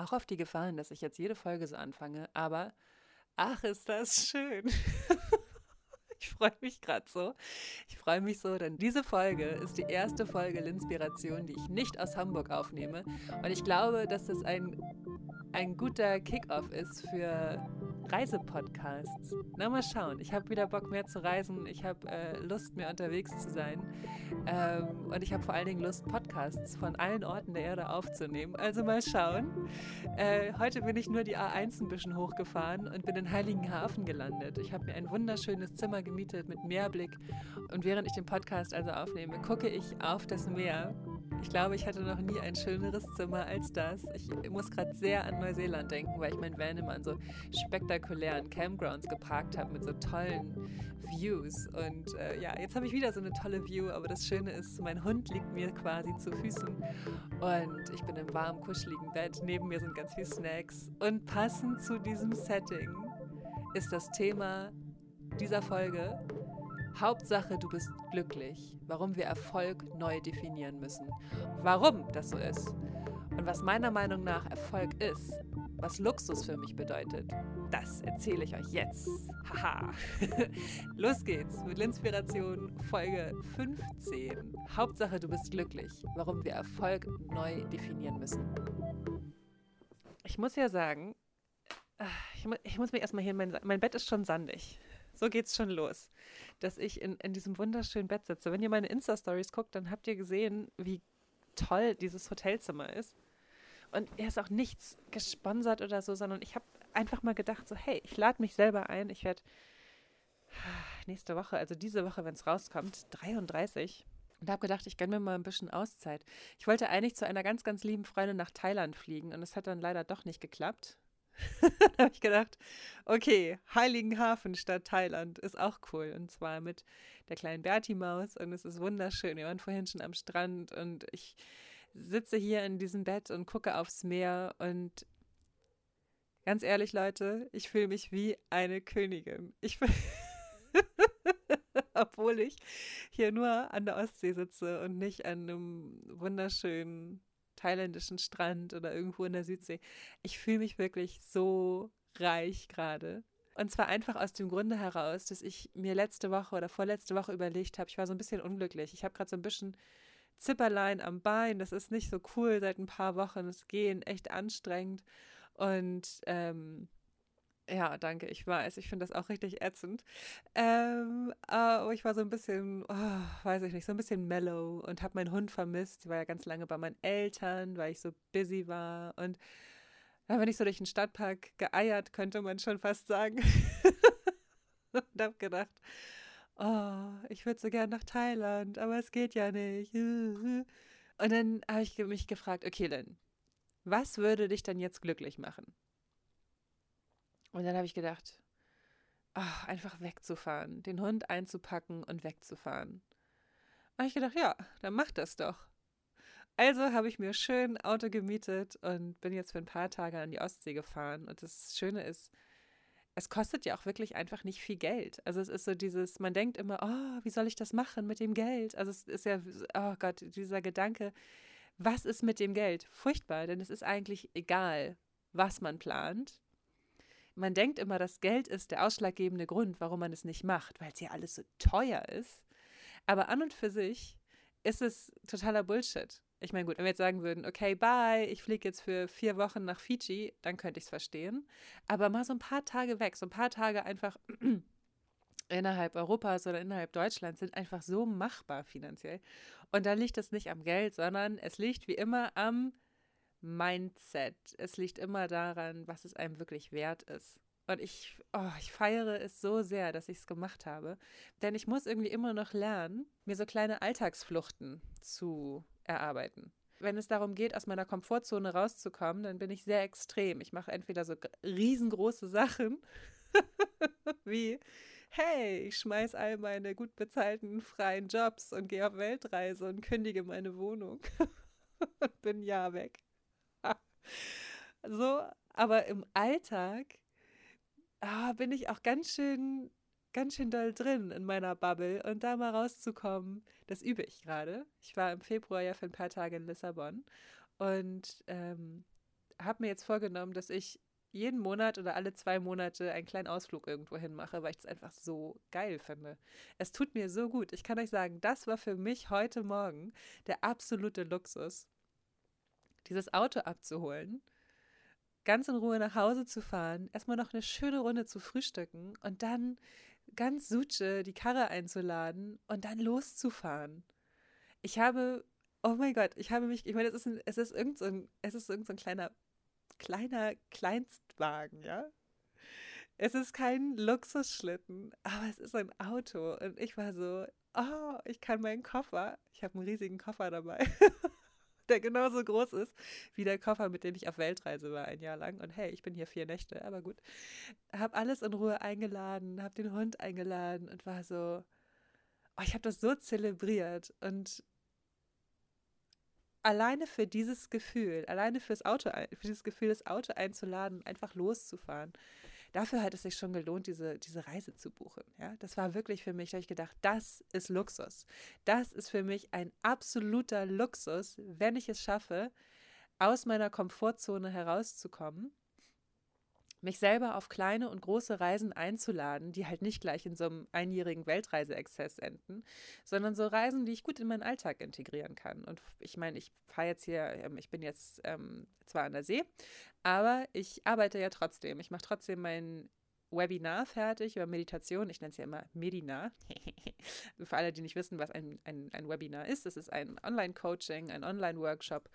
Auch auf die Gefahren, dass ich jetzt jede Folge so anfange, aber ach, ist das schön. Ich freue mich gerade so. Ich freue mich so, denn diese Folge ist die erste Folge Linspiration, die ich nicht aus Hamburg aufnehme. Und ich glaube, dass das ein, ein guter Kickoff ist für Reisepodcasts. Na, mal schauen. Ich habe wieder Bock mehr zu reisen. Ich habe äh, Lust, mehr unterwegs zu sein. Ähm, und ich habe vor allen Dingen Lust, Podcasts von allen Orten der Erde aufzunehmen. Also mal schauen. Äh, heute bin ich nur die A1 ein bisschen hochgefahren und bin in Heiligenhafen gelandet. Ich habe mir ein wunderschönes Zimmer gemietet mit Meerblick. Und während ich den Podcast also aufnehme, gucke ich auf das Meer ich glaube, ich hatte noch nie ein schöneres Zimmer als das. Ich muss gerade sehr an Neuseeland denken, weil ich mein Van immer an so spektakulären Campgrounds geparkt habe mit so tollen Views. Und äh, ja, jetzt habe ich wieder so eine tolle View, aber das Schöne ist, mein Hund liegt mir quasi zu Füßen und ich bin im warmen, kuscheligen Bett. Neben mir sind ganz viele Snacks. Und passend zu diesem Setting ist das Thema dieser Folge Hauptsache, du bist glücklich. Warum wir Erfolg neu definieren müssen. Warum das so ist. Und was meiner Meinung nach Erfolg ist. Was Luxus für mich bedeutet. Das erzähle ich euch jetzt. Haha. Los geht's mit Inspiration Folge 15. Hauptsache, du bist glücklich. Warum wir Erfolg neu definieren müssen. Ich muss ja sagen, ah, ich, ich muss mir erstmal hier, mein, mein Bett ist schon sandig. So geht's schon los dass ich in, in diesem wunderschönen Bett sitze. Wenn ihr meine Insta-Stories guckt, dann habt ihr gesehen, wie toll dieses Hotelzimmer ist. Und er ist auch nichts gesponsert oder so, sondern ich habe einfach mal gedacht, so, hey, ich lade mich selber ein. Ich werde nächste Woche, also diese Woche, wenn es rauskommt, 33. Und habe gedacht, ich gönne mir mal ein bisschen Auszeit. Ich wollte eigentlich zu einer ganz, ganz lieben Freundin nach Thailand fliegen und es hat dann leider doch nicht geklappt. da habe ich gedacht, okay, Heiligenhafen statt Thailand ist auch cool. Und zwar mit der kleinen Berti-Maus und es ist wunderschön. Wir waren vorhin schon am Strand und ich sitze hier in diesem Bett und gucke aufs Meer und ganz ehrlich, Leute, ich fühle mich wie eine Königin. Ich obwohl ich hier nur an der Ostsee sitze und nicht an einem wunderschönen thailändischen Strand oder irgendwo in der Südsee. Ich fühle mich wirklich so reich gerade. Und zwar einfach aus dem Grunde heraus, dass ich mir letzte Woche oder vorletzte Woche überlegt habe, ich war so ein bisschen unglücklich. Ich habe gerade so ein bisschen Zipperlein am Bein. Das ist nicht so cool seit ein paar Wochen. Es gehen echt anstrengend. Und ähm, ja, danke, ich weiß, ich finde das auch richtig ätzend. Ähm, aber ich war so ein bisschen, oh, weiß ich nicht, so ein bisschen mellow und habe meinen Hund vermisst. Ich war ja ganz lange bei meinen Eltern, weil ich so busy war. Und dann bin ich so durch den Stadtpark geeiert, könnte man schon fast sagen. und habe gedacht, oh, ich würde so gern nach Thailand, aber es geht ja nicht. Und dann habe ich mich gefragt, okay, Lynn, was würde dich denn jetzt glücklich machen? Und dann habe ich gedacht, ach, einfach wegzufahren, den Hund einzupacken und wegzufahren. Und ich gedacht, ja, dann mach das doch. Also habe ich mir schön Auto gemietet und bin jetzt für ein paar Tage an die Ostsee gefahren. Und das Schöne ist, es kostet ja auch wirklich einfach nicht viel Geld. Also es ist so dieses, man denkt immer, oh, wie soll ich das machen mit dem Geld? Also es ist ja, oh Gott, dieser Gedanke, was ist mit dem Geld? Furchtbar, denn es ist eigentlich egal, was man plant man denkt immer, das Geld ist der ausschlaggebende Grund, warum man es nicht macht, weil es ja alles so teuer ist. Aber an und für sich ist es totaler Bullshit. Ich meine, gut, wenn wir jetzt sagen würden, okay, bye, ich fliege jetzt für vier Wochen nach Fiji, dann könnte ich es verstehen. Aber mal so ein paar Tage weg, so ein paar Tage einfach innerhalb Europas oder innerhalb Deutschlands sind einfach so machbar finanziell. Und da liegt es nicht am Geld, sondern es liegt wie immer am Mindset. Es liegt immer daran, was es einem wirklich wert ist. Und ich, oh, ich feiere es so sehr, dass ich es gemacht habe. Denn ich muss irgendwie immer noch lernen, mir so kleine Alltagsfluchten zu erarbeiten. Wenn es darum geht, aus meiner Komfortzone rauszukommen, dann bin ich sehr extrem. Ich mache entweder so riesengroße Sachen, wie, hey, ich schmeiß all meine gut bezahlten freien Jobs und gehe auf Weltreise und kündige meine Wohnung und bin ja weg. So, aber im Alltag ah, bin ich auch ganz schön, ganz schön doll drin in meiner Bubble und da mal rauszukommen, das übe ich gerade. Ich war im Februar ja für ein paar Tage in Lissabon und ähm, habe mir jetzt vorgenommen, dass ich jeden Monat oder alle zwei Monate einen kleinen Ausflug irgendwo hin mache, weil ich das einfach so geil finde. Es tut mir so gut. Ich kann euch sagen, das war für mich heute Morgen der absolute Luxus, dieses Auto abzuholen, ganz in Ruhe nach Hause zu fahren, erstmal noch eine schöne Runde zu frühstücken und dann ganz Suche die Karre einzuladen und dann loszufahren. Ich habe, oh mein Gott, ich habe mich, ich meine, es ist, ein, es ist irgend so ein, es ist irgend so ein kleiner kleiner Kleinstwagen, ja. Es ist kein Luxusschlitten, aber es ist ein Auto. Und ich war so, oh, ich kann meinen Koffer, ich habe einen riesigen Koffer dabei, der genauso groß ist wie der Koffer, mit dem ich auf Weltreise war ein Jahr lang. Und hey, ich bin hier vier Nächte, aber gut. Habe alles in Ruhe eingeladen, habe den Hund eingeladen und war so, oh, ich habe das so zelebriert. Und alleine für dieses Gefühl, alleine fürs Auto, für dieses Gefühl, das Auto einzuladen, einfach loszufahren, dafür hat es sich schon gelohnt, diese, diese Reise zu buchen. Ja, das war wirklich für mich, da habe ich gedacht, das ist Luxus. Das ist für mich ein absoluter Luxus, wenn ich es schaffe, aus meiner Komfortzone herauszukommen mich selber auf kleine und große Reisen einzuladen, die halt nicht gleich in so einem einjährigen Weltreiseexzess enden, sondern so Reisen, die ich gut in meinen Alltag integrieren kann. Und ich meine, ich fahre jetzt hier, ähm, ich bin jetzt ähm, zwar an der See, aber ich arbeite ja trotzdem. Ich mache trotzdem mein Webinar fertig über Meditation. Ich nenne es ja immer Medinar. Für alle, die nicht wissen, was ein, ein, ein Webinar ist, es ist ein Online-Coaching, ein Online-Workshop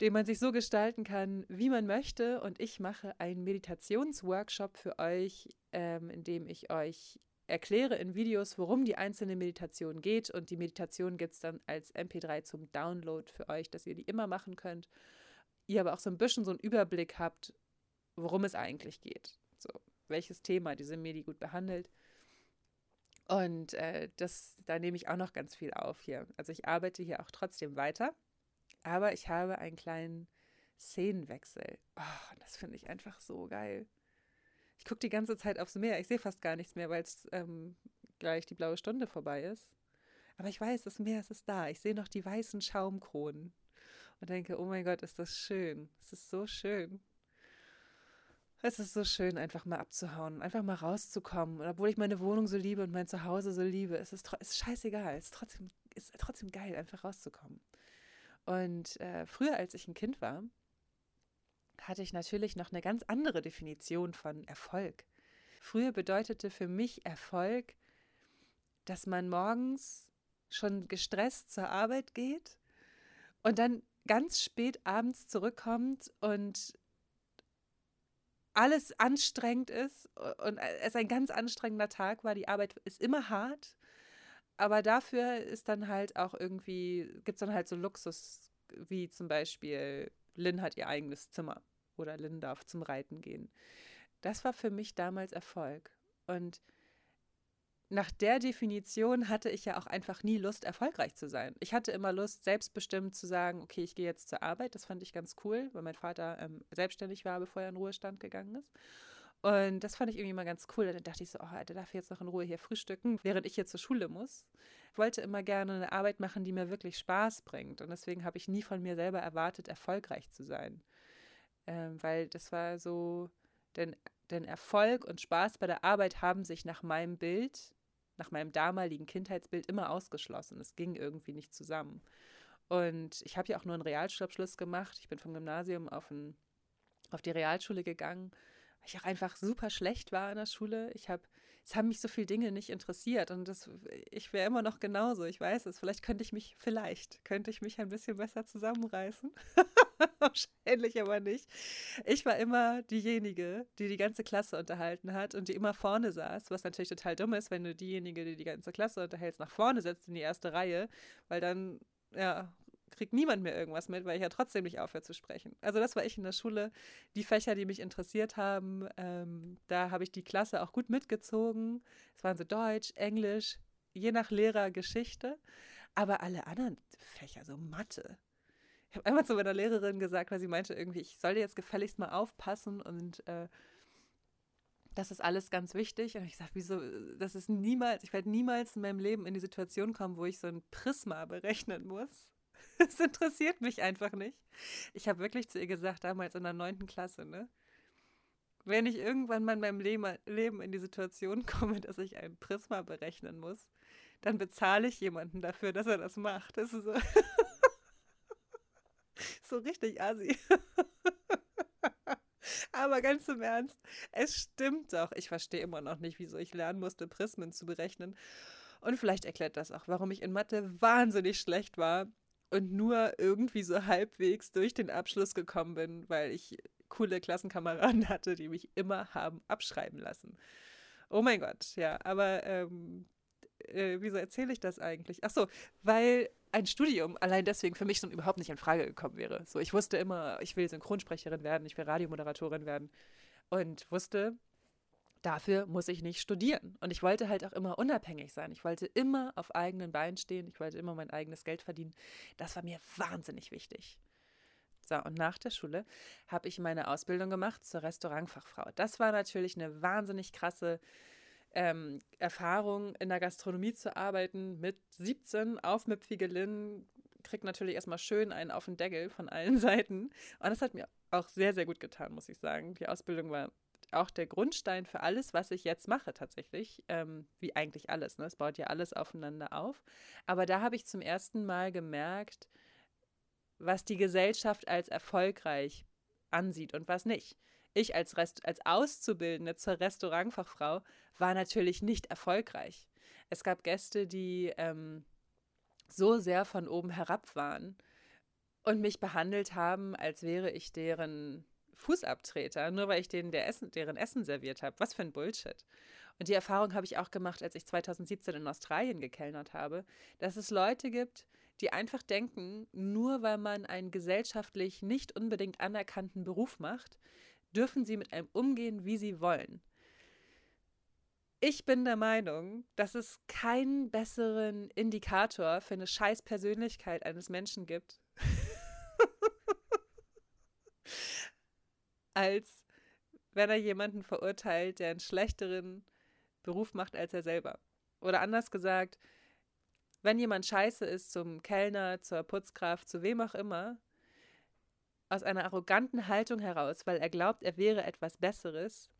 den man sich so gestalten kann, wie man möchte. Und ich mache einen Meditationsworkshop für euch, ähm, in dem ich euch erkläre in Videos, worum die einzelne Meditation geht. Und die Meditation gibt es dann als MP3 zum Download für euch, dass ihr die immer machen könnt. Ihr aber auch so ein bisschen so einen Überblick habt, worum es eigentlich geht. So, welches Thema diese Medi gut behandelt. Und äh, das, da nehme ich auch noch ganz viel auf hier. Also ich arbeite hier auch trotzdem weiter. Aber ich habe einen kleinen Szenenwechsel. Oh, das finde ich einfach so geil. Ich gucke die ganze Zeit aufs Meer. Ich sehe fast gar nichts mehr, weil es ähm, gleich die blaue Stunde vorbei ist. Aber ich weiß, das Meer ist da. Ich sehe noch die weißen Schaumkronen und denke, oh mein Gott, ist das schön. Es ist so schön. Es ist so schön, einfach mal abzuhauen, einfach mal rauszukommen. Und obwohl ich meine Wohnung so liebe und mein Zuhause so liebe, ist es ist scheißegal. Es ist trotzdem, ist trotzdem geil, einfach rauszukommen. Und äh, früher, als ich ein Kind war, hatte ich natürlich noch eine ganz andere Definition von Erfolg. Früher bedeutete für mich Erfolg, dass man morgens schon gestresst zur Arbeit geht und dann ganz spät abends zurückkommt und alles anstrengend ist und es ein ganz anstrengender Tag war. Die Arbeit ist immer hart aber dafür ist dann halt auch irgendwie, gibt es dann halt so Luxus, wie zum Beispiel, Lynn hat ihr eigenes Zimmer oder Lynn darf zum Reiten gehen. Das war für mich damals Erfolg. Und nach der Definition hatte ich ja auch einfach nie Lust, erfolgreich zu sein. Ich hatte immer Lust, selbstbestimmt zu sagen, okay, ich gehe jetzt zur Arbeit. Das fand ich ganz cool, weil mein Vater ähm, selbstständig war, bevor er in Ruhestand gegangen ist. Und das fand ich irgendwie mal ganz cool. Dann dachte ich so, oh, der darf jetzt noch in Ruhe hier frühstücken, während ich hier zur Schule muss. Ich wollte immer gerne eine Arbeit machen, die mir wirklich Spaß bringt. Und deswegen habe ich nie von mir selber erwartet, erfolgreich zu sein. Ähm, weil das war so, denn, denn Erfolg und Spaß bei der Arbeit haben sich nach meinem Bild, nach meinem damaligen Kindheitsbild immer ausgeschlossen. Es ging irgendwie nicht zusammen. Und ich habe ja auch nur einen Realschulabschluss gemacht. Ich bin vom Gymnasium auf, ein, auf die Realschule gegangen weil ich auch einfach super schlecht war in der Schule. Ich habe, es haben mich so viele Dinge nicht interessiert und das, ich wäre immer noch genauso. Ich weiß es. Vielleicht könnte ich mich, vielleicht könnte ich mich ein bisschen besser zusammenreißen. Wahrscheinlich aber nicht. Ich war immer diejenige, die die ganze Klasse unterhalten hat und die immer vorne saß, was natürlich total dumm ist, wenn du diejenige, die die ganze Klasse unterhältst, nach vorne setzt in die erste Reihe, weil dann ja, kriegt niemand mehr irgendwas mit, weil ich ja trotzdem nicht aufhöre zu sprechen. Also das war ich in der Schule. Die Fächer, die mich interessiert haben, ähm, da habe ich die Klasse auch gut mitgezogen. Es waren so Deutsch, Englisch, je nach Lehrer Geschichte. Aber alle anderen Fächer, so Mathe. Ich habe einmal zu meiner Lehrerin gesagt, weil sie meinte irgendwie, ich soll jetzt gefälligst mal aufpassen und äh, das ist alles ganz wichtig. Und ich gesagt, wieso, das ist niemals, ich werde niemals in meinem Leben in die Situation kommen, wo ich so ein Prisma berechnen muss. Es interessiert mich einfach nicht. Ich habe wirklich zu ihr gesagt, damals in der neunten Klasse, ne? Wenn ich irgendwann mal in meinem Leben in die Situation komme, dass ich ein Prisma berechnen muss, dann bezahle ich jemanden dafür, dass er das macht. Das ist so, so richtig assi. Aber ganz im Ernst, es stimmt doch. Ich verstehe immer noch nicht, wieso ich lernen musste, Prismen zu berechnen. Und vielleicht erklärt das auch, warum ich in Mathe wahnsinnig schlecht war und nur irgendwie so halbwegs durch den Abschluss gekommen bin, weil ich coole Klassenkameraden hatte, die mich immer haben abschreiben lassen. Oh mein Gott, ja, aber ähm, äh, wieso erzähle ich das eigentlich? Ach so, weil ein Studium allein deswegen für mich so überhaupt nicht in Frage gekommen wäre. So, ich wusste immer, ich will Synchronsprecherin werden, ich will Radiomoderatorin werden und wusste, dafür muss ich nicht studieren. Und ich wollte halt auch immer unabhängig sein. Ich wollte immer auf eigenen Beinen stehen. Ich wollte immer mein eigenes Geld verdienen. Das war mir wahnsinnig wichtig. So, und nach der Schule habe ich meine Ausbildung gemacht zur Restaurantfachfrau. Das war natürlich eine wahnsinnig krasse ähm, Erfahrung, in der Gastronomie zu arbeiten. Mit 17 aufmüpfige Lynn kriegt natürlich erstmal schön einen auf den Deckel von allen Seiten. Und das hat mir auch sehr, sehr gut getan, muss ich sagen. Die Ausbildung war auch der Grundstein für alles, was ich jetzt mache tatsächlich, ähm, wie eigentlich alles. Ne? Es baut ja alles aufeinander auf. Aber da habe ich zum ersten Mal gemerkt, was die Gesellschaft als erfolgreich ansieht und was nicht. Ich als, Rest als Auszubildende zur Restaurantfachfrau war natürlich nicht erfolgreich. Es gab Gäste, die ähm, so sehr von oben herab waren und mich behandelt haben, als wäre ich deren Fußabtreter, nur weil ich denen der Essen, deren Essen serviert habe. Was für ein Bullshit. Und die Erfahrung habe ich auch gemacht, als ich 2017 in Australien gekellnert habe, dass es Leute gibt, die einfach denken, nur weil man einen gesellschaftlich nicht unbedingt anerkannten Beruf macht, dürfen sie mit einem umgehen, wie sie wollen. Ich bin der Meinung, dass es keinen besseren Indikator für eine scheiß Persönlichkeit eines Menschen gibt, als wenn er jemanden verurteilt, der einen schlechteren Beruf macht als er selber. Oder anders gesagt, wenn jemand scheiße ist zum Kellner, zur Putzkraft, zu wem auch immer, aus einer arroganten Haltung heraus, weil er glaubt, er wäre etwas Besseres,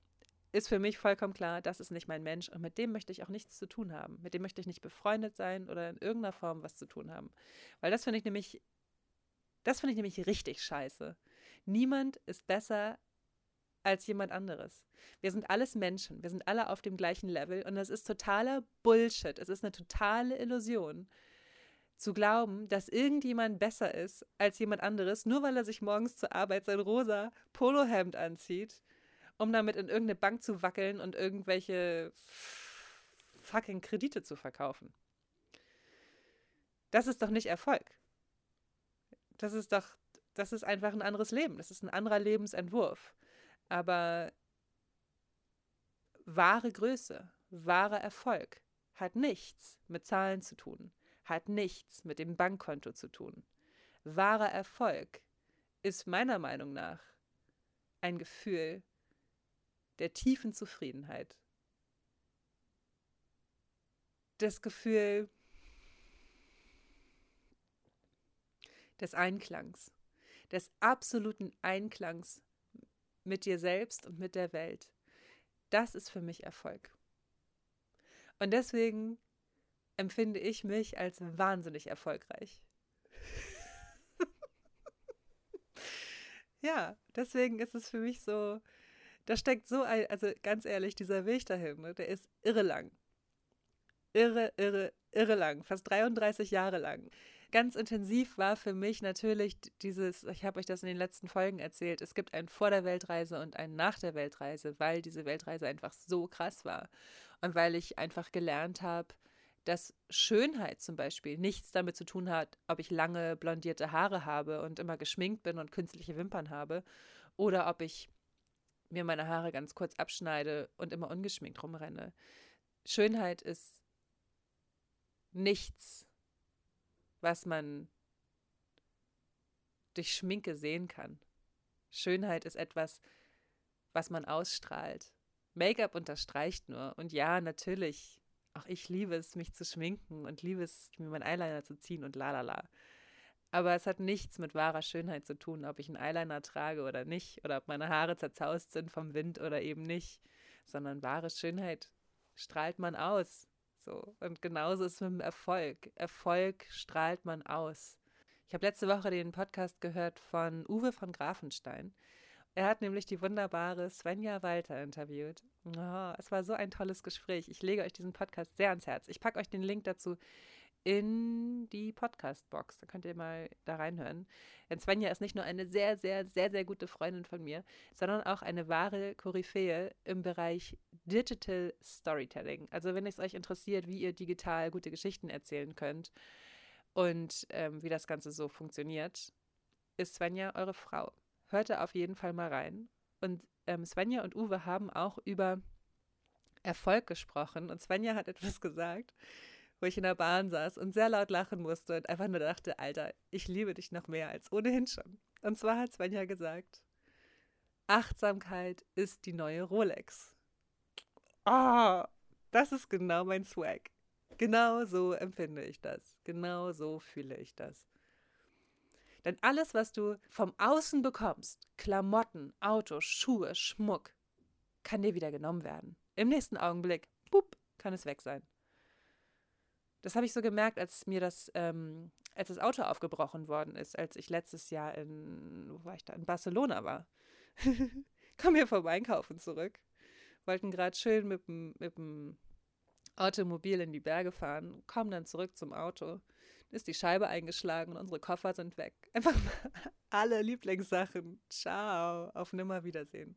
ist für mich vollkommen klar, das ist nicht mein Mensch und mit dem möchte ich auch nichts zu tun haben. Mit dem möchte ich nicht befreundet sein oder in irgendeiner Form was zu tun haben. Weil das finde ich nämlich, das finde ich nämlich richtig scheiße. Niemand ist besser als jemand anderes. Wir sind alles Menschen, wir sind alle auf dem gleichen Level und das ist totaler Bullshit. Es ist eine totale Illusion zu glauben, dass irgendjemand besser ist als jemand anderes, nur weil er sich morgens zur Arbeit sein rosa Polohemd anzieht, um damit in irgendeine Bank zu wackeln und irgendwelche fucking Kredite zu verkaufen. Das ist doch nicht Erfolg. Das ist doch, das ist einfach ein anderes Leben. Das ist ein anderer Lebensentwurf. Aber wahre Größe, wahrer Erfolg hat nichts mit Zahlen zu tun, hat nichts mit dem Bankkonto zu tun. Wahrer Erfolg ist meiner Meinung nach ein Gefühl der tiefen Zufriedenheit. Das Gefühl des Einklangs, des absoluten Einklangs mit dir selbst und mit der Welt. Das ist für mich Erfolg. Und deswegen empfinde ich mich als wahnsinnig erfolgreich. ja, deswegen ist es für mich so, da steckt so ein, also ganz ehrlich, dieser Weg dahin, ne, der ist irre lang. Irre, irre, irre lang, fast 33 Jahre lang ganz intensiv war für mich natürlich dieses, ich habe euch das in den letzten Folgen erzählt, es gibt ein vor der Weltreise und ein nach der Weltreise, weil diese Weltreise einfach so krass war. Und weil ich einfach gelernt habe, dass Schönheit zum Beispiel nichts damit zu tun hat, ob ich lange blondierte Haare habe und immer geschminkt bin und künstliche Wimpern habe oder ob ich mir meine Haare ganz kurz abschneide und immer ungeschminkt rumrenne. Schönheit ist nichts was man durch Schminke sehen kann. Schönheit ist etwas, was man ausstrahlt. Make-up unterstreicht nur. Und ja, natürlich, auch ich liebe es, mich zu schminken und liebe es, mir meinen Eyeliner zu ziehen und lalala. Aber es hat nichts mit wahrer Schönheit zu tun, ob ich einen Eyeliner trage oder nicht, oder ob meine Haare zerzaust sind vom Wind oder eben nicht, sondern wahre Schönheit strahlt man aus. So. Und genauso ist es mit dem Erfolg. Erfolg strahlt man aus. Ich habe letzte Woche den Podcast gehört von Uwe von Grafenstein. Er hat nämlich die wunderbare Svenja Walter interviewt. Oh, es war so ein tolles Gespräch. Ich lege euch diesen Podcast sehr ans Herz. Ich packe euch den Link dazu in die Podcast-Box. Da könnt ihr mal da reinhören. Denn Svenja ist nicht nur eine sehr, sehr, sehr, sehr gute Freundin von mir, sondern auch eine wahre Koryphäe im Bereich Digital Storytelling. Also wenn es euch interessiert, wie ihr digital gute Geschichten erzählen könnt und ähm, wie das Ganze so funktioniert, ist Svenja eure Frau. Hört da auf jeden Fall mal rein. Und ähm, Svenja und Uwe haben auch über Erfolg gesprochen. Und Svenja hat etwas gesagt, wo ich in der Bahn saß und sehr laut lachen musste und einfach nur dachte, Alter, ich liebe dich noch mehr als ohnehin schon. Und zwar hat Svenja gesagt, Achtsamkeit ist die neue Rolex. Ah, oh, das ist genau mein Swag. Genau so empfinde ich das. Genau so fühle ich das. Denn alles, was du vom Außen bekommst, Klamotten, Auto, Schuhe, Schmuck, kann dir wieder genommen werden. Im nächsten Augenblick, bup, kann es weg sein. Das habe ich so gemerkt, als mir das, ähm, als das Auto aufgebrochen worden ist, als ich letztes Jahr in, wo war ich da, in Barcelona war. Komm hier vom Einkaufen zurück. Wollten gerade schön mit dem Automobil in die Berge fahren, kommen dann zurück zum Auto ist die Scheibe eingeschlagen und unsere Koffer sind weg. Einfach alle Lieblingssachen. Ciao, auf Nimmerwiedersehen.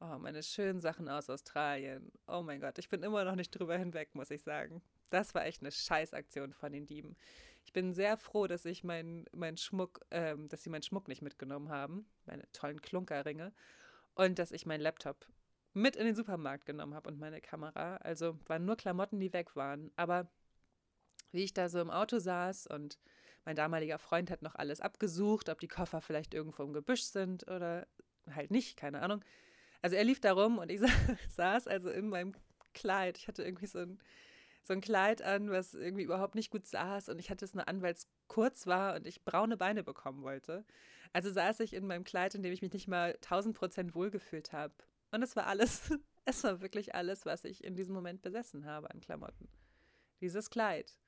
Oh, meine schönen Sachen aus Australien. Oh mein Gott, ich bin immer noch nicht drüber hinweg, muss ich sagen. Das war echt eine Scheißaktion von den Dieben. Ich bin sehr froh, dass ich meinen mein Schmuck, ähm, dass sie meinen Schmuck nicht mitgenommen haben, meine tollen Klunkerringe, und dass ich meinen Laptop mit in den Supermarkt genommen habe und meine Kamera. Also waren nur Klamotten, die weg waren. Aber wie ich da so im Auto saß und mein damaliger Freund hat noch alles abgesucht, ob die Koffer vielleicht irgendwo im Gebüsch sind oder halt nicht, keine Ahnung. Also er lief da rum und ich saß also in meinem Kleid. Ich hatte irgendwie so ein, so ein Kleid an, was irgendwie überhaupt nicht gut saß und ich hatte es nur an, weil es kurz war und ich braune Beine bekommen wollte. Also saß ich in meinem Kleid, in dem ich mich nicht mal 1000 Prozent wohlgefühlt habe. Und es war alles, es war wirklich alles, was ich in diesem Moment besessen habe an Klamotten. Dieses Kleid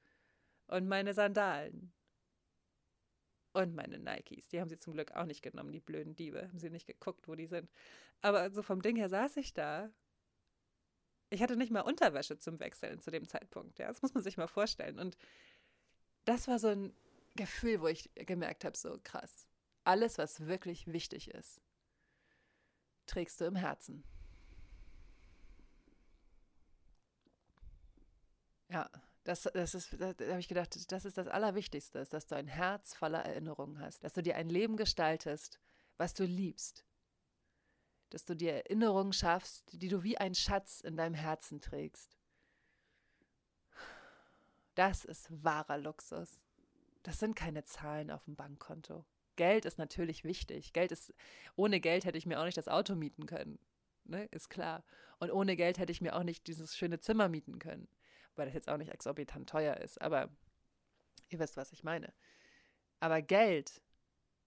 und meine Sandalen. Und meine Nikes. Die haben sie zum Glück auch nicht genommen, die blöden Diebe. Haben sie nicht geguckt, wo die sind. Aber so vom Ding her saß ich da. Ich hatte nicht mal Unterwäsche zum Wechseln zu dem Zeitpunkt. Ja, das muss man sich mal vorstellen. Und das war so ein Gefühl, wo ich gemerkt habe, so krass. Alles, was wirklich wichtig ist, trägst du im Herzen. Ja, das, das ist, da, da habe ich gedacht, das ist das Allerwichtigste, dass du ein Herz voller Erinnerungen hast, dass du dir ein Leben gestaltest, was du liebst, dass du dir Erinnerungen schaffst, die du wie ein Schatz in deinem Herzen trägst. Das ist wahrer Luxus. Das sind keine Zahlen auf dem Bankkonto. Geld ist natürlich wichtig. Geld ist, ohne Geld hätte ich mir auch nicht das Auto mieten können. Ne? Ist klar. Und ohne Geld hätte ich mir auch nicht dieses schöne Zimmer mieten können weil das jetzt auch nicht exorbitant teuer ist, aber ihr wisst, was ich meine. Aber Geld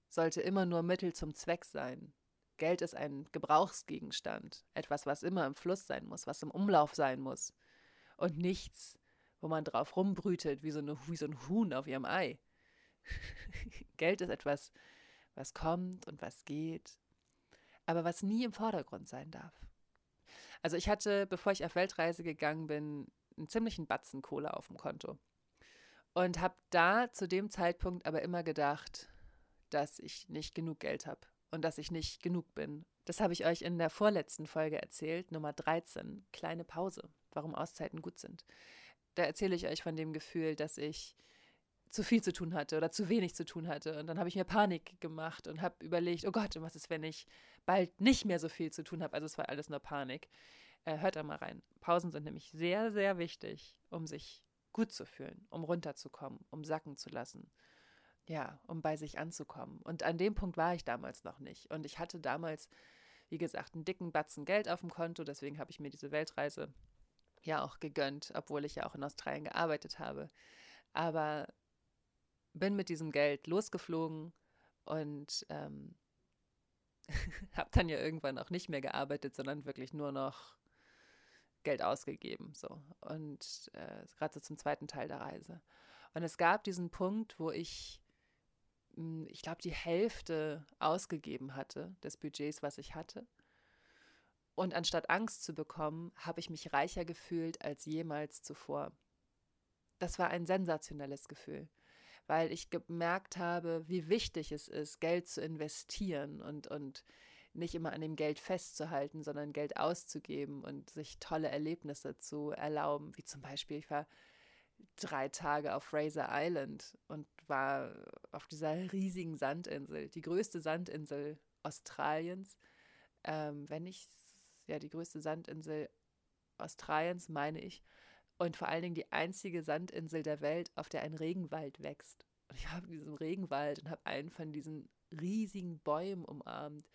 sollte immer nur Mittel zum Zweck sein. Geld ist ein Gebrauchsgegenstand, etwas, was immer im Fluss sein muss, was im Umlauf sein muss und nichts, wo man drauf rumbrütet wie so, eine, wie so ein Huhn auf ihrem Ei. Geld ist etwas, was kommt und was geht, aber was nie im Vordergrund sein darf. Also ich hatte, bevor ich auf Weltreise gegangen bin, einen ziemlichen Batzen Kohle auf dem Konto. Und habe da zu dem Zeitpunkt aber immer gedacht, dass ich nicht genug Geld habe und dass ich nicht genug bin. Das habe ich euch in der vorletzten Folge erzählt, Nummer 13, kleine Pause, warum Auszeiten gut sind. Da erzähle ich euch von dem Gefühl, dass ich zu viel zu tun hatte oder zu wenig zu tun hatte. Und dann habe ich mir Panik gemacht und habe überlegt, oh Gott, was ist, wenn ich bald nicht mehr so viel zu tun habe? Also es war alles nur Panik. Äh, hört da mal rein. Pausen sind nämlich sehr, sehr wichtig, um sich gut zu fühlen, um runterzukommen, um sacken zu lassen. Ja, um bei sich anzukommen. Und an dem Punkt war ich damals noch nicht. Und ich hatte damals, wie gesagt, einen dicken Batzen Geld auf dem Konto. Deswegen habe ich mir diese Weltreise ja auch gegönnt, obwohl ich ja auch in Australien gearbeitet habe. Aber bin mit diesem Geld losgeflogen und ähm, habe dann ja irgendwann auch nicht mehr gearbeitet, sondern wirklich nur noch Geld ausgegeben. So. Und äh, gerade so zum zweiten Teil der Reise. Und es gab diesen Punkt, wo ich, ich glaube, die Hälfte ausgegeben hatte des Budgets, was ich hatte. Und anstatt Angst zu bekommen, habe ich mich reicher gefühlt als jemals zuvor. Das war ein sensationelles Gefühl, weil ich gemerkt habe, wie wichtig es ist, Geld zu investieren und, und nicht immer an dem Geld festzuhalten, sondern Geld auszugeben und sich tolle Erlebnisse zu erlauben. Wie zum Beispiel, ich war drei Tage auf Fraser Island und war auf dieser riesigen Sandinsel, die größte Sandinsel Australiens. Ähm, wenn nicht, ja, die größte Sandinsel Australiens, meine ich. Und vor allen Dingen die einzige Sandinsel der Welt, auf der ein Regenwald wächst. Und ich war in diesem Regenwald und habe einen von diesen riesigen Bäumen umarmt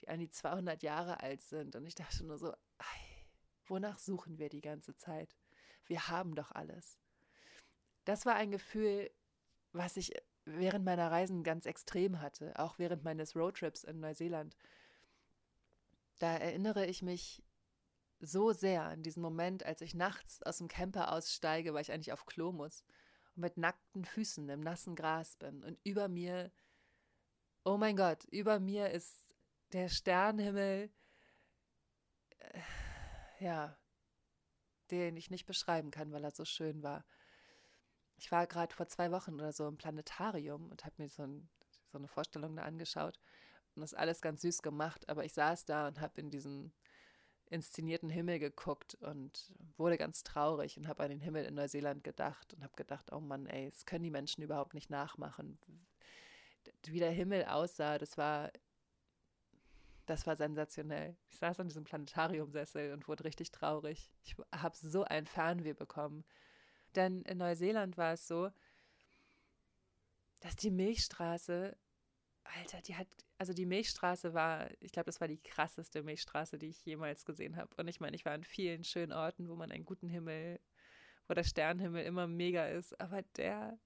die an die 200 Jahre alt sind. Und ich dachte nur so, ei, wonach suchen wir die ganze Zeit? Wir haben doch alles. Das war ein Gefühl, was ich während meiner Reisen ganz extrem hatte, auch während meines Roadtrips in Neuseeland. Da erinnere ich mich so sehr an diesen Moment, als ich nachts aus dem Camper aussteige, weil ich eigentlich auf Klo muss und mit nackten Füßen im nassen Gras bin und über mir, oh mein Gott, über mir ist der Sternenhimmel, äh, ja, den ich nicht beschreiben kann, weil er so schön war. Ich war gerade vor zwei Wochen oder so im Planetarium und habe mir so, ein, so, eine Vorstellung da angeschaut und das alles ganz süß gemacht, aber ich saß da und habe in diesen inszenierten Himmel geguckt und wurde ganz traurig und habe an den Himmel in Neuseeland gedacht und habe gedacht, oh Mann, ey, das können die Menschen überhaupt nicht nachmachen. Wie der Himmel aussah, das war das war sensationell. Ich saß an diesem Planetariumsessel und wurde richtig traurig. Ich habe so ein Fernweh bekommen. Denn in Neuseeland war es so, dass die Milchstraße, Alter, die hat, also die Milchstraße war, ich glaube, das war die krasseste Milchstraße, die ich jemals gesehen habe. Und ich meine, ich war an vielen schönen Orten, wo man einen guten Himmel, wo der Sternenhimmel immer mega ist. Aber der,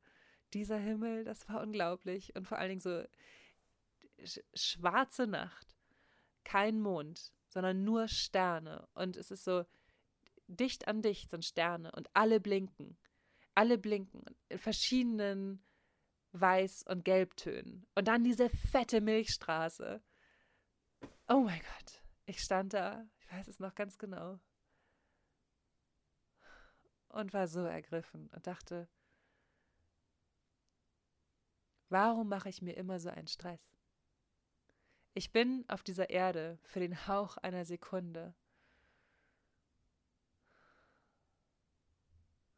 dieser Himmel, das war unglaublich. Und vor allen Dingen so schwarze Nacht kein Mond, sondern nur Sterne. Und es ist so, dicht an dicht sind Sterne und alle blinken. Alle blinken in verschiedenen Weiß- und Gelbtönen. Und dann diese fette Milchstraße. Oh mein Gott. Ich stand da, ich weiß es noch ganz genau. Und war so ergriffen und dachte, warum mache ich mir immer so einen Stress? Ich bin auf dieser Erde für den Hauch einer Sekunde.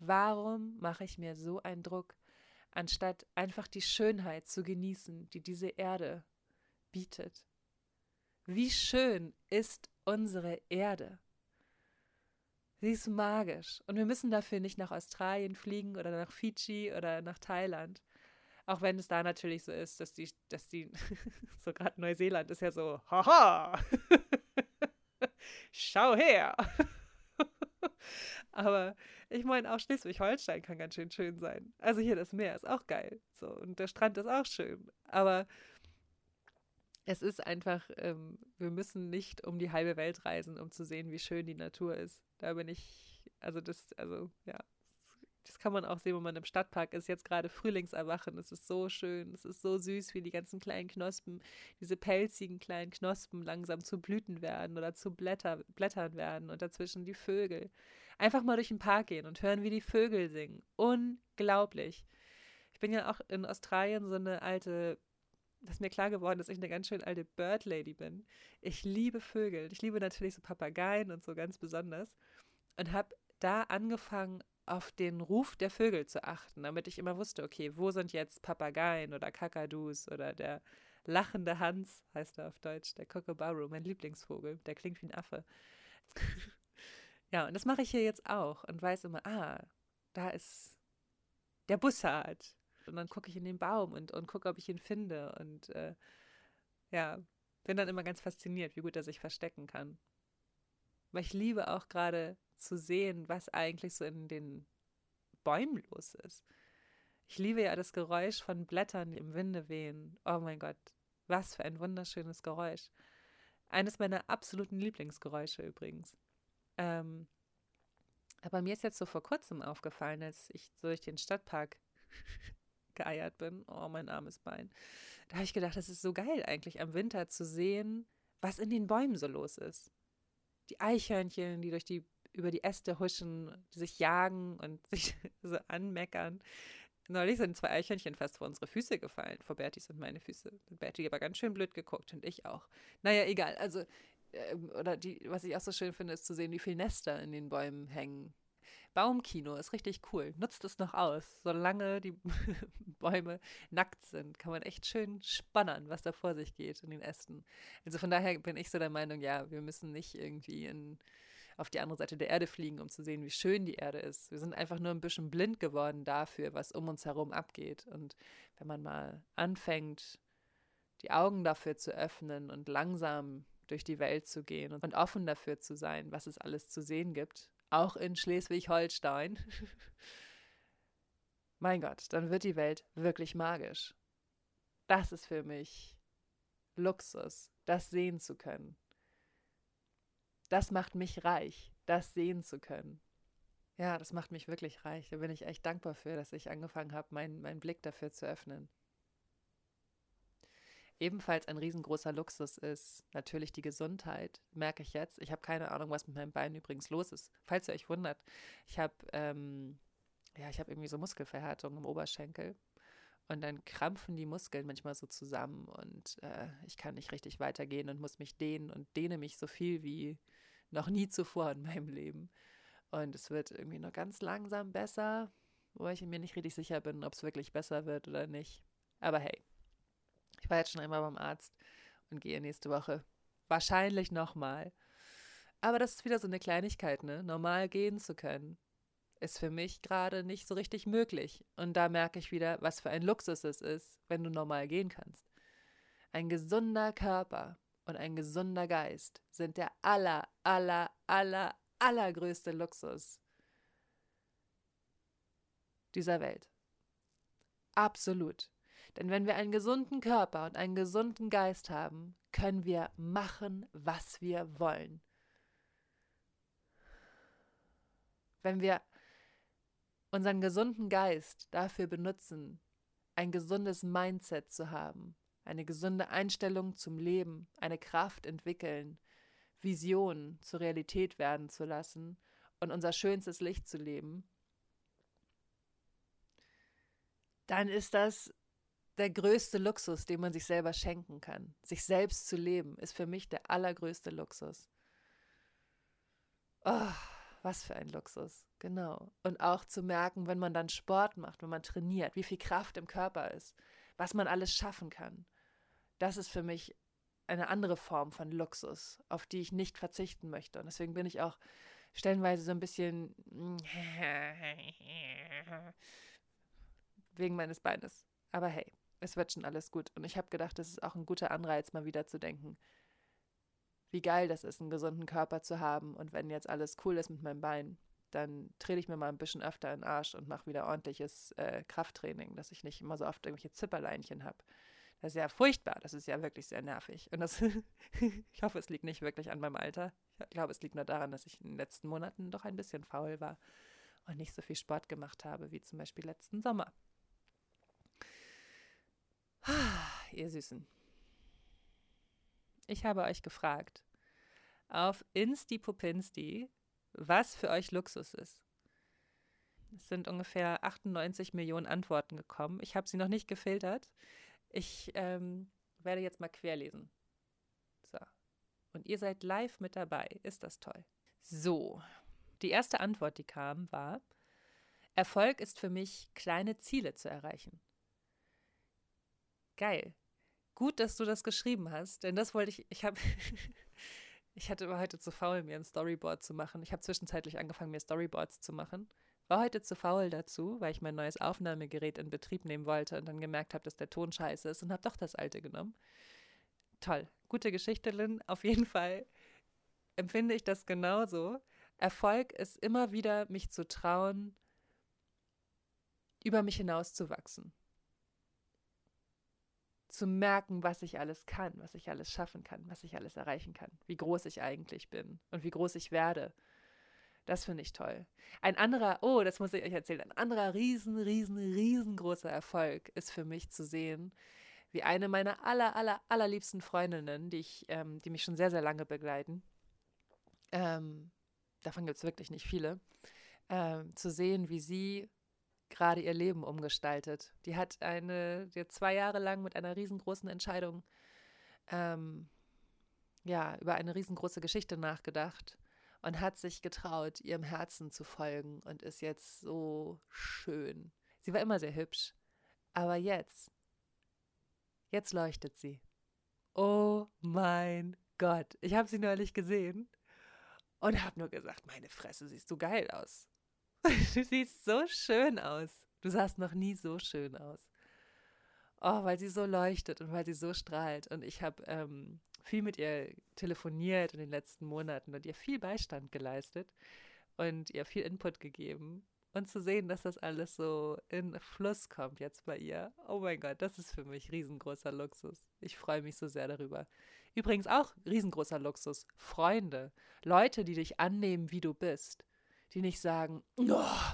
Warum mache ich mir so einen Druck, anstatt einfach die Schönheit zu genießen, die diese Erde bietet? Wie schön ist unsere Erde? Sie ist magisch und wir müssen dafür nicht nach Australien fliegen oder nach Fidschi oder nach Thailand. Auch wenn es da natürlich so ist, dass die, dass die, so gerade Neuseeland ist ja so, haha, schau her. Aber ich meine, auch Schleswig-Holstein kann ganz schön schön sein. Also hier das Meer ist auch geil. So, und der Strand ist auch schön. Aber es ist einfach, ähm, wir müssen nicht um die halbe Welt reisen, um zu sehen, wie schön die Natur ist. Da bin ich, also das, also ja, das kann man auch sehen, wenn man im Stadtpark ist. Jetzt gerade Frühlingserwachen. Es ist so schön. Es ist so süß, wie die ganzen kleinen Knospen, diese pelzigen kleinen Knospen langsam zu Blüten werden oder zu Blätter, Blättern werden und dazwischen die Vögel. Einfach mal durch den Park gehen und hören, wie die Vögel singen. Unglaublich. Ich bin ja auch in Australien so eine alte dass mir klar geworden, dass ich eine ganz schön alte Bird Lady bin. Ich liebe Vögel. Ich liebe natürlich so Papageien und so ganz besonders. Und habe da angefangen, auf den Ruf der Vögel zu achten, damit ich immer wusste, okay, wo sind jetzt Papageien oder Kakadus oder der lachende Hans, heißt er auf Deutsch, der Kookaburra, mein Lieblingsvogel, der klingt wie ein Affe. Ja, und das mache ich hier jetzt auch und weiß immer, ah, da ist der Bussard. Und dann gucke ich in den Baum und, und gucke, ob ich ihn finde. Und äh, ja, bin dann immer ganz fasziniert, wie gut er sich verstecken kann. Weil ich liebe auch gerade zu sehen, was eigentlich so in den Bäumen los ist. Ich liebe ja das Geräusch von Blättern, die im Winde wehen. Oh mein Gott, was für ein wunderschönes Geräusch. Eines meiner absoluten Lieblingsgeräusche übrigens. Ähm, aber mir ist jetzt so vor kurzem aufgefallen, als ich durch den Stadtpark geeiert bin. Oh, mein armes Bein. Da habe ich gedacht, das ist so geil eigentlich am Winter zu sehen, was in den Bäumen so los ist. Die Eichhörnchen, die durch die über die Äste huschen, die sich jagen und sich so anmeckern. Neulich sind zwei Eichhörnchen fast vor unsere Füße gefallen, vor Bertis und meine Füße. Bertie aber ganz schön blöd geguckt und ich auch. Naja, egal. Also, oder die, was ich auch so schön finde, ist zu sehen, wie viele Nester in den Bäumen hängen. Baumkino ist richtig cool. Nutzt es noch aus. Solange die Bäume nackt sind, kann man echt schön spannern, was da vor sich geht in den Ästen. Also von daher bin ich so der Meinung, ja, wir müssen nicht irgendwie in auf die andere Seite der Erde fliegen, um zu sehen, wie schön die Erde ist. Wir sind einfach nur ein bisschen blind geworden dafür, was um uns herum abgeht. Und wenn man mal anfängt, die Augen dafür zu öffnen und langsam durch die Welt zu gehen und offen dafür zu sein, was es alles zu sehen gibt, auch in Schleswig-Holstein, mein Gott, dann wird die Welt wirklich magisch. Das ist für mich Luxus, das sehen zu können das macht mich reich, das sehen zu können. Ja, das macht mich wirklich reich. Da bin ich echt dankbar für, dass ich angefangen habe, meinen, meinen Blick dafür zu öffnen. Ebenfalls ein riesengroßer Luxus ist natürlich die Gesundheit, merke ich jetzt. Ich habe keine Ahnung, was mit meinem Bein übrigens los ist. Falls ihr euch wundert, ich habe ähm, ja, ich irgendwie so Muskelverhärtung im Oberschenkel und dann krampfen die Muskeln manchmal so zusammen und äh, ich kann nicht richtig weitergehen und muss mich dehnen und dehne mich so viel wie noch nie zuvor in meinem Leben. Und es wird irgendwie nur ganz langsam besser, wo ich mir nicht richtig sicher bin, ob es wirklich besser wird oder nicht. Aber hey, war jetzt schon einmal beim Arzt und gehe nächste Woche wahrscheinlich nochmal. Aber das ist wieder so eine Kleinigkeit, ne? Normal gehen zu können, ist für mich gerade nicht so richtig möglich. Und da merke ich wieder, was für ein Luxus es ist, wenn du normal gehen kannst. Ein gesunder Körper und ein gesunder Geist sind der aller, aller, aller, allergrößte Luxus dieser Welt. Absolut. Denn wenn wir einen gesunden Körper und einen gesunden Geist haben, können wir machen, was wir wollen. Wenn wir unseren gesunden Geist dafür benutzen, ein gesundes Mindset zu haben, eine gesunde Einstellung zum Leben, eine Kraft entwickeln, Visionen zur Realität werden zu lassen und unser schönstes Licht zu leben, dann ist das der größte Luxus, den man sich selber schenken kann. Sich selbst zu leben, ist für mich der allergrößte Luxus. Oh, was für ein Luxus, genau. Und auch zu merken, wenn man dann Sport macht, wenn man trainiert, wie viel Kraft im Körper ist, was man alles schaffen kann das ist für mich eine andere Form von Luxus, auf die ich nicht verzichten möchte. Und deswegen bin ich auch stellenweise so ein bisschen wegen meines Beines. Aber hey, es wird schon alles gut. Und ich habe gedacht, das ist auch ein guter Anreiz, mal wieder zu denken, wie geil das ist, einen gesunden Körper zu haben. Und wenn jetzt alles cool ist mit meinem Bein, dann trete ich mir mal ein bisschen öfter in den Arsch und mache wieder ordentliches äh, Krafttraining, dass ich nicht immer so oft irgendwelche Zipperleinchen habe. Das ist ja furchtbar. Das ist ja wirklich sehr nervig. Und das, ich hoffe, es liegt nicht wirklich an meinem Alter. Ich glaube, es liegt nur daran, dass ich in den letzten Monaten doch ein bisschen faul war und nicht so viel Sport gemacht habe, wie zum Beispiel letzten Sommer. Ihr Süßen. Ich habe euch gefragt auf Insti Popinsti, was für euch Luxus ist. Es sind ungefähr 98 Millionen Antworten gekommen. Ich habe sie noch nicht gefiltert. Ich ähm, werde jetzt mal querlesen. So. Und ihr seid live mit dabei. Ist das toll? So. Die erste Antwort, die kam, war: Erfolg ist für mich, kleine Ziele zu erreichen. Geil. Gut, dass du das geschrieben hast, denn das wollte ich. Ich habe. ich hatte aber heute zu faul, mir ein Storyboard zu machen. Ich habe zwischenzeitlich angefangen, mir Storyboards zu machen. War heute zu faul dazu, weil ich mein neues Aufnahmegerät in Betrieb nehmen wollte und dann gemerkt habe, dass der Ton scheiße ist und habe doch das alte genommen. Toll. Gute Geschichte, Lynn. Auf jeden Fall empfinde ich das genauso. Erfolg ist immer wieder, mich zu trauen, über mich hinauszuwachsen. Zu merken, was ich alles kann, was ich alles schaffen kann, was ich alles erreichen kann, wie groß ich eigentlich bin und wie groß ich werde. Das finde ich toll. Ein anderer, oh, das muss ich euch erzählen, ein anderer riesen, riesen, riesengroßer Erfolg ist für mich zu sehen, wie eine meiner aller, aller, allerliebsten Freundinnen, die, ich, ähm, die mich schon sehr, sehr lange begleiten, ähm, davon gibt es wirklich nicht viele, ähm, zu sehen, wie sie gerade ihr Leben umgestaltet. Die hat eine, die hat zwei Jahre lang mit einer riesengroßen Entscheidung, ähm, ja, über eine riesengroße Geschichte nachgedacht und hat sich getraut, ihrem Herzen zu folgen und ist jetzt so schön. Sie war immer sehr hübsch, aber jetzt Jetzt leuchtet sie. Oh mein Gott. Ich habe sie neulich gesehen und habe nur gesagt, meine Fresse, siehst du geil aus. Du siehst so schön aus. Du sahst noch nie so schön aus. Oh, weil sie so leuchtet und weil sie so strahlt. Und ich habe ähm, viel mit ihr telefoniert in den letzten Monaten und ihr viel Beistand geleistet und ihr viel Input gegeben. Und zu sehen, dass das alles so in Fluss kommt jetzt bei ihr. Oh mein Gott, das ist für mich riesengroßer Luxus. Ich freue mich so sehr darüber. Übrigens auch riesengroßer Luxus. Freunde, Leute, die dich annehmen, wie du bist. Die nicht sagen, oh,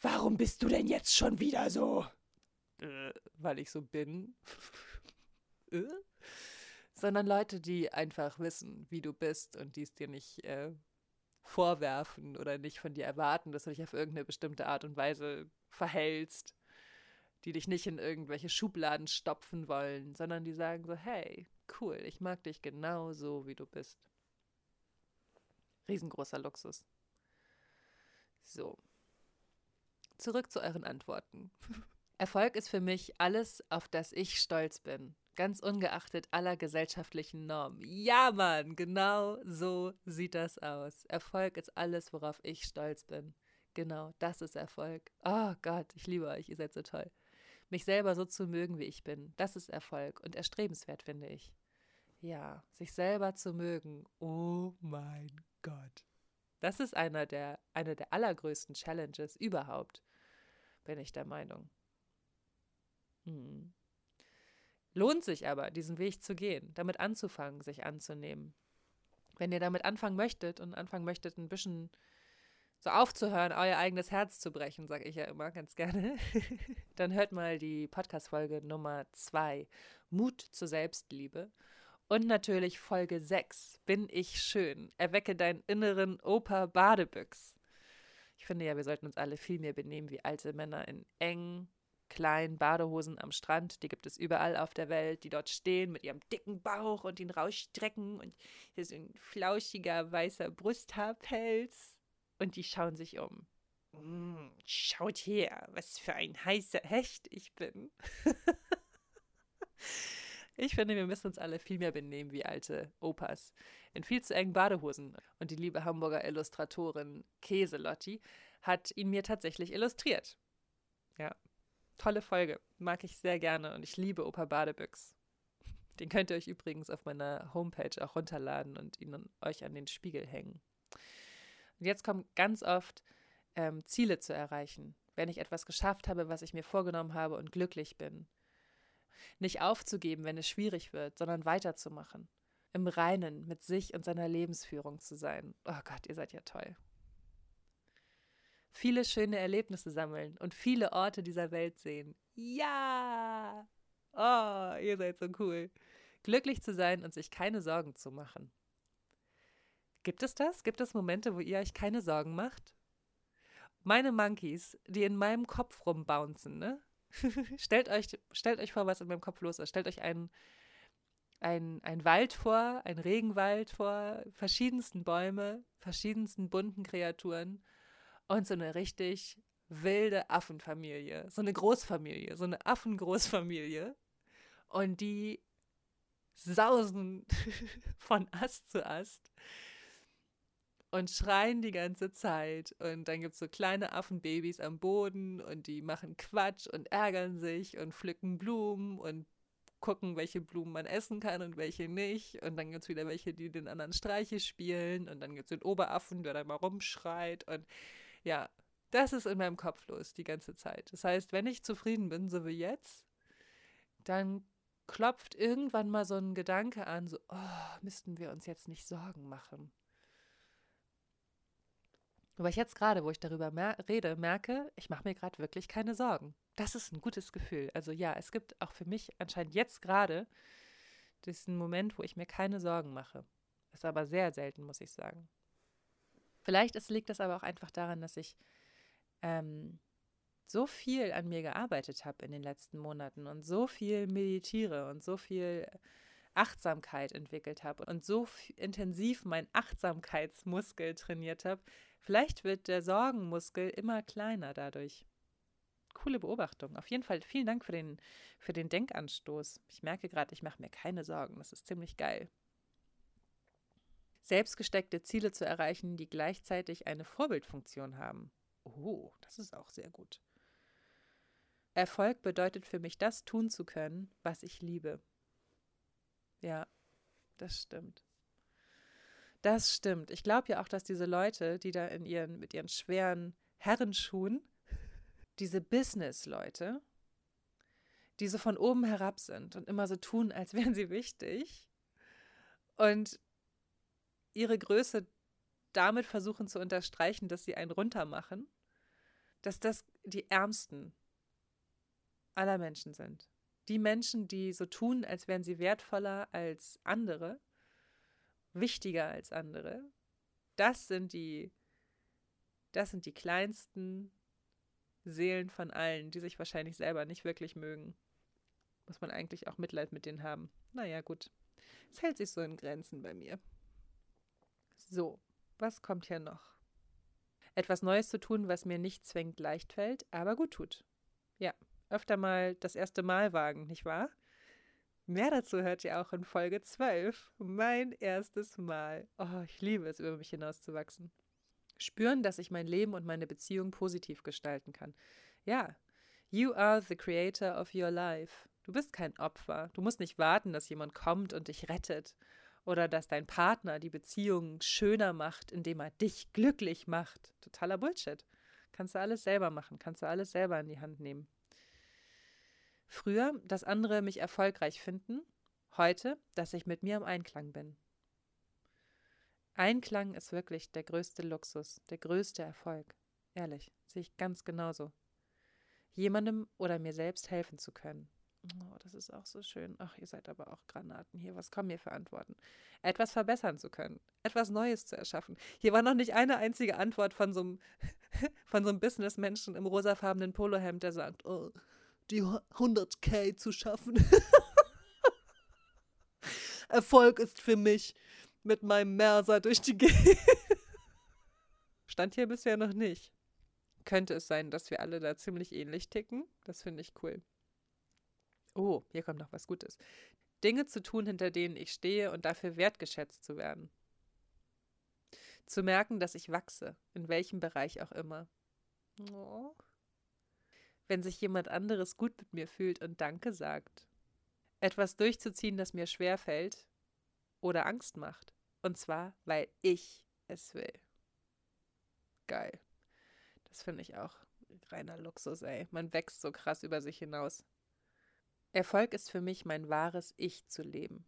warum bist du denn jetzt schon wieder so? Äh, weil ich so bin. äh? Sondern Leute, die einfach wissen, wie du bist und die es dir nicht äh, vorwerfen oder nicht von dir erwarten, dass du dich auf irgendeine bestimmte Art und Weise verhältst, die dich nicht in irgendwelche Schubladen stopfen wollen, sondern die sagen so, hey, cool, ich mag dich genau so, wie du bist. Riesengroßer Luxus. So. Zurück zu euren Antworten. Erfolg ist für mich alles, auf das ich stolz bin ganz ungeachtet aller gesellschaftlichen Normen. Ja, Mann, genau so sieht das aus. Erfolg ist alles, worauf ich stolz bin. Genau, das ist Erfolg. Oh Gott, ich liebe euch, ihr seid so toll. Mich selber so zu mögen, wie ich bin, das ist Erfolg und erstrebenswert, finde ich. Ja, sich selber zu mögen. Oh mein Gott. Das ist einer der, eine der allergrößten Challenges überhaupt, bin ich der Meinung. Hm. Lohnt sich aber, diesen Weg zu gehen, damit anzufangen, sich anzunehmen. Wenn ihr damit anfangen möchtet und anfangen möchtet, ein bisschen so aufzuhören, euer eigenes Herz zu brechen, sage ich ja immer ganz gerne, dann hört mal die Podcast-Folge Nummer 2, Mut zur Selbstliebe. Und natürlich Folge 6, Bin ich schön? Erwecke deinen inneren Opa Badebüchs. Ich finde ja, wir sollten uns alle viel mehr benehmen wie alte Männer in engen, kleinen Badehosen am Strand, die gibt es überall auf der Welt, die dort stehen mit ihrem dicken Bauch und ihn rausstrecken und hier ist ein flauschiger weißer Brusthaarpelz und die schauen sich um. Mm, schaut her, was für ein heißer Hecht ich bin. ich finde, wir müssen uns alle viel mehr benehmen wie alte Opas in viel zu engen Badehosen. Und die liebe Hamburger Illustratorin Käselotti hat ihn mir tatsächlich illustriert. Ja, Tolle Folge. Mag ich sehr gerne und ich liebe Opa Badebüchs. Den könnt ihr euch übrigens auf meiner Homepage auch runterladen und ihn euch an den Spiegel hängen. Und jetzt kommt ganz oft ähm, Ziele zu erreichen, wenn ich etwas geschafft habe, was ich mir vorgenommen habe und glücklich bin. Nicht aufzugeben, wenn es schwierig wird, sondern weiterzumachen. Im Reinen mit sich und seiner Lebensführung zu sein. Oh Gott, ihr seid ja toll viele schöne Erlebnisse sammeln und viele Orte dieser Welt sehen. Ja! Oh, ihr seid so cool. Glücklich zu sein und sich keine Sorgen zu machen. Gibt es das? Gibt es Momente, wo ihr euch keine Sorgen macht? Meine Monkeys, die in meinem Kopf rumbouncen, ne? stellt, euch, stellt euch vor, was in meinem Kopf los ist. Stellt euch einen, ein, ein Wald vor, ein Regenwald vor, verschiedensten Bäume, verschiedensten bunten Kreaturen und so eine richtig wilde Affenfamilie, so eine Großfamilie, so eine Affengroßfamilie. Und die sausen von Ast zu Ast und schreien die ganze Zeit. Und dann gibt es so kleine Affenbabys am Boden und die machen Quatsch und ärgern sich und pflücken Blumen und gucken, welche Blumen man essen kann und welche nicht. Und dann gibt es wieder welche, die den anderen Streiche spielen. Und dann gibt es den Oberaffen, der da mal rumschreit. Und ja, Das ist in meinem Kopf los die ganze Zeit. Das heißt, wenn ich zufrieden bin, so wie jetzt, dann klopft irgendwann mal so ein Gedanke an, so, oh, müssten wir uns jetzt nicht Sorgen machen. Aber ich jetzt gerade, wo ich darüber mer rede, merke, ich mache mir gerade wirklich keine Sorgen. Das ist ein gutes Gefühl. Also ja, es gibt auch für mich anscheinend jetzt gerade diesen Moment, wo ich mir keine Sorgen mache. Ist aber sehr selten, muss ich sagen. Vielleicht ist, liegt das aber auch einfach daran, dass ich ähm, so viel an mir gearbeitet habe in den letzten Monaten und so viel meditiere und so viel Achtsamkeit entwickelt habe und so intensiv mein Achtsamkeitsmuskel trainiert habe, vielleicht wird der Sorgenmuskel immer kleiner dadurch. Coole Beobachtung. Auf jeden Fall vielen Dank für den, für den Denkanstoß. Ich merke gerade, ich mache mir keine Sorgen. Das ist ziemlich geil. Selbstgesteckte Ziele zu erreichen, die gleichzeitig eine Vorbildfunktion haben. Oh, das ist auch sehr gut. Erfolg bedeutet für mich, das tun zu können, was ich liebe. Ja, das stimmt. Das stimmt. Ich glaube ja auch, dass diese Leute, die da in ihren, mit ihren schweren Herrenschuhen, diese Business-Leute, die so von oben herab sind und immer so tun, als wären sie wichtig und ihre Größe damit versuchen zu unterstreichen, dass sie einen runtermachen, dass das die Ärmsten aller Menschen sind. Die Menschen, die so tun, als wären sie wertvoller als andere, wichtiger als andere, das sind die, das sind die kleinsten Seelen von allen, die sich wahrscheinlich selber nicht wirklich mögen. Muss man eigentlich auch Mitleid mit denen haben. Naja, gut. Es hält sich so in Grenzen bei mir. So, was kommt hier noch? Etwas Neues zu tun, was mir nicht zwingend leicht fällt, aber gut tut. Ja, öfter mal das erste Mal wagen, nicht wahr? Mehr dazu hört ihr auch in Folge 12. Mein erstes Mal. Oh, ich liebe es, über mich hinauszuwachsen. Spüren, dass ich mein Leben und meine Beziehung positiv gestalten kann. Ja, you are the creator of your life. Du bist kein Opfer. Du musst nicht warten, dass jemand kommt und dich rettet. Oder dass dein Partner die Beziehung schöner macht, indem er dich glücklich macht. Totaler Bullshit. Kannst du alles selber machen, kannst du alles selber in die Hand nehmen. Früher, dass andere mich erfolgreich finden, heute, dass ich mit mir im Einklang bin. Einklang ist wirklich der größte Luxus, der größte Erfolg. Ehrlich, sehe ich ganz genauso. Jemandem oder mir selbst helfen zu können. Oh, das ist auch so schön. Ach, ihr seid aber auch Granaten hier. Was kommen hier für Antworten? Etwas verbessern zu können, etwas Neues zu erschaffen. Hier war noch nicht eine einzige Antwort von so einem, von so einem Businessmenschen im rosafarbenen Polohemd, der sagt, oh, die 100k zu schaffen. Erfolg ist für mich mit meinem Merser durch die Gegend. Stand hier bisher noch nicht. Könnte es sein, dass wir alle da ziemlich ähnlich ticken? Das finde ich cool. Oh, hier kommt noch was Gutes. Dinge zu tun, hinter denen ich stehe und dafür wertgeschätzt zu werden. Zu merken, dass ich wachse, in welchem Bereich auch immer. Oh, wenn sich jemand anderes gut mit mir fühlt und Danke sagt. Etwas durchzuziehen, das mir schwer fällt oder Angst macht. Und zwar, weil ich es will. Geil. Das finde ich auch reiner Luxus, ey. Man wächst so krass über sich hinaus. Erfolg ist für mich mein wahres Ich zu leben.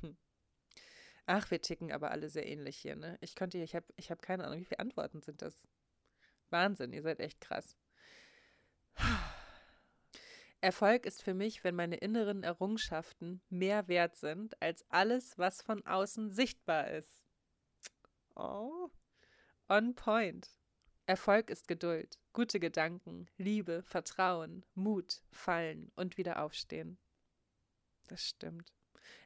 Hm. Ach, wir ticken aber alle sehr ähnlich hier, ne? Ich könnte, ich habe ich hab keine Ahnung, wie viele Antworten sind das? Wahnsinn, ihr seid echt krass. Erfolg ist für mich, wenn meine inneren Errungenschaften mehr wert sind als alles, was von außen sichtbar ist. Oh, on point. Erfolg ist Geduld, gute Gedanken, Liebe, Vertrauen, Mut, Fallen und wieder aufstehen. Das stimmt.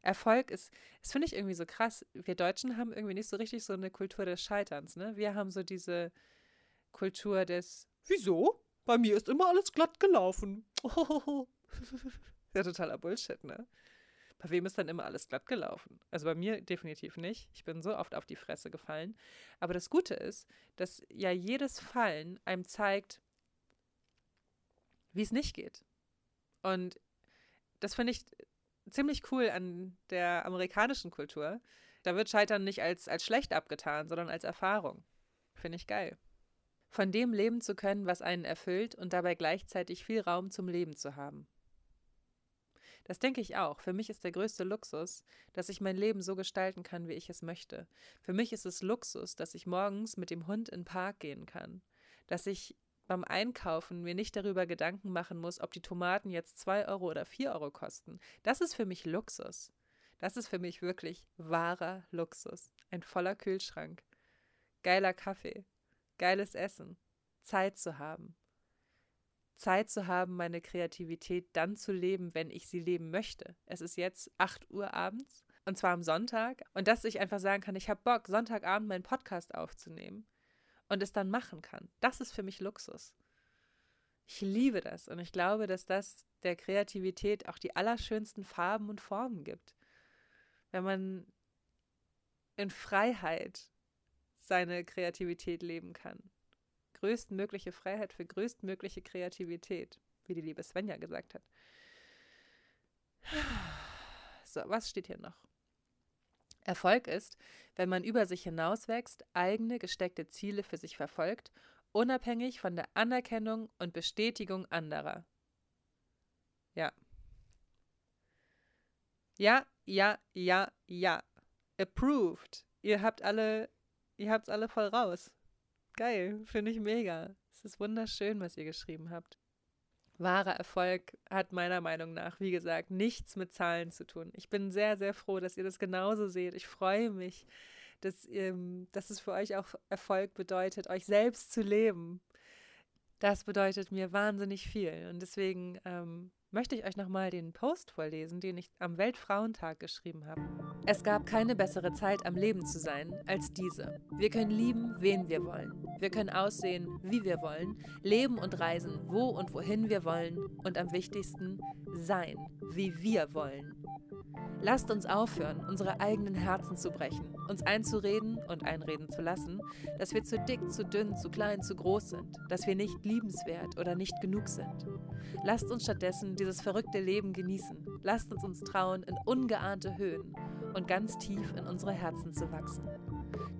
Erfolg ist, das finde ich irgendwie so krass. Wir Deutschen haben irgendwie nicht so richtig so eine Kultur des Scheiterns, ne? Wir haben so diese, Kultur des Wieso? Bei mir ist immer alles glatt gelaufen. ja, totaler Bullshit, ne? Bei wem ist dann immer alles glatt gelaufen? Also bei mir definitiv nicht. Ich bin so oft auf die Fresse gefallen. Aber das Gute ist, dass ja jedes Fallen einem zeigt, wie es nicht geht. Und das finde ich ziemlich cool an der amerikanischen Kultur. Da wird Scheitern nicht als, als schlecht abgetan, sondern als Erfahrung. Finde ich geil. Von dem leben zu können, was einen erfüllt und dabei gleichzeitig viel Raum zum Leben zu haben. Das denke ich auch. Für mich ist der größte Luxus, dass ich mein Leben so gestalten kann, wie ich es möchte. Für mich ist es Luxus, dass ich morgens mit dem Hund in den Park gehen kann. Dass ich beim Einkaufen mir nicht darüber Gedanken machen muss, ob die Tomaten jetzt 2 Euro oder 4 Euro kosten. Das ist für mich Luxus. Das ist für mich wirklich wahrer Luxus. Ein voller Kühlschrank. Geiler Kaffee. Geiles Essen. Zeit zu haben. Zeit zu haben, meine Kreativität dann zu leben, wenn ich sie leben möchte. Es ist jetzt 8 Uhr abends und zwar am Sonntag und dass ich einfach sagen kann, ich habe Bock, Sonntagabend meinen Podcast aufzunehmen und es dann machen kann. Das ist für mich Luxus. Ich liebe das und ich glaube, dass das der Kreativität auch die allerschönsten Farben und Formen gibt. Wenn man in Freiheit seine Kreativität leben kann größtmögliche Freiheit für größtmögliche Kreativität, wie die liebe Svenja gesagt hat. So, was steht hier noch? Erfolg ist, wenn man über sich hinauswächst, eigene gesteckte Ziele für sich verfolgt, unabhängig von der Anerkennung und Bestätigung anderer. Ja. Ja, ja, ja, ja. Approved. Ihr habt alle, ihr habt's alle voll raus. Geil, finde ich mega. Es ist wunderschön, was ihr geschrieben habt. Wahrer Erfolg hat meiner Meinung nach, wie gesagt, nichts mit Zahlen zu tun. Ich bin sehr, sehr froh, dass ihr das genauso seht. Ich freue mich, dass, ähm, dass es für euch auch Erfolg bedeutet, euch selbst zu leben. Das bedeutet mir wahnsinnig viel. Und deswegen ähm, möchte ich euch nochmal den Post vorlesen, den ich am Weltfrauentag geschrieben habe. Es gab keine bessere Zeit am Leben zu sein als diese. Wir können lieben, wen wir wollen. Wir können aussehen, wie wir wollen, leben und reisen, wo und wohin wir wollen und am wichtigsten sein, wie wir wollen. Lasst uns aufhören, unsere eigenen Herzen zu brechen, uns einzureden und einreden zu lassen, dass wir zu dick, zu dünn, zu klein, zu groß sind, dass wir nicht liebenswert oder nicht genug sind. Lasst uns stattdessen dieses verrückte Leben genießen. Lasst uns uns trauen, in ungeahnte Höhen und ganz tief in unsere Herzen zu wachsen.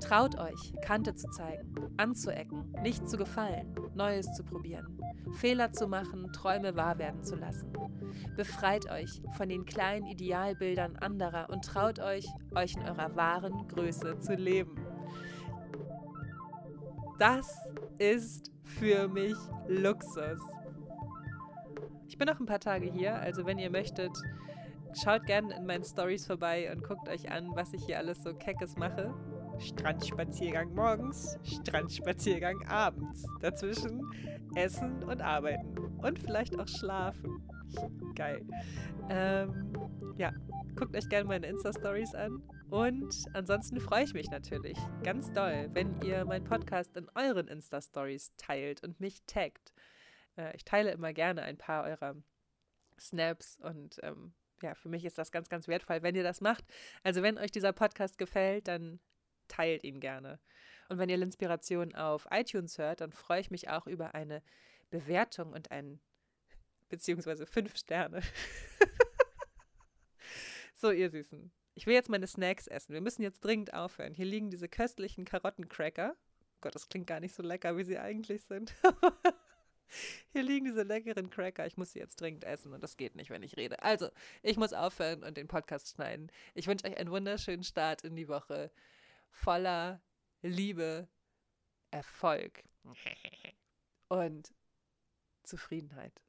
Traut euch, Kante zu zeigen, anzuecken, nicht zu gefallen, Neues zu probieren, Fehler zu machen, Träume wahr werden zu lassen. Befreit euch von den kleinen Idealbildern anderer und traut euch, euch in eurer wahren Größe zu leben. Das ist für mich Luxus. Ich bin noch ein paar Tage hier, also wenn ihr möchtet, schaut gerne in meinen Stories vorbei und guckt euch an, was ich hier alles so keckes mache. Strandspaziergang morgens, Strandspaziergang abends. Dazwischen Essen und Arbeiten. Und vielleicht auch Schlafen. Geil. Ähm, ja, guckt euch gerne meine Insta-Stories an. Und ansonsten freue ich mich natürlich ganz doll, wenn ihr meinen Podcast in euren Insta-Stories teilt und mich taggt. Äh, ich teile immer gerne ein paar eurer Snaps und ähm, ja, für mich ist das ganz, ganz wertvoll, wenn ihr das macht. Also wenn euch dieser Podcast gefällt, dann teilt ihn gerne. Und wenn ihr Inspiration auf iTunes hört, dann freue ich mich auch über eine Bewertung und ein, beziehungsweise fünf Sterne. so, ihr Süßen. Ich will jetzt meine Snacks essen. Wir müssen jetzt dringend aufhören. Hier liegen diese köstlichen Karottencracker. Oh Gott, das klingt gar nicht so lecker, wie sie eigentlich sind. Hier liegen diese leckeren Cracker. Ich muss sie jetzt dringend essen und das geht nicht, wenn ich rede. Also, ich muss aufhören und den Podcast schneiden. Ich wünsche euch einen wunderschönen Start in die Woche voller Liebe, Erfolg und Zufriedenheit.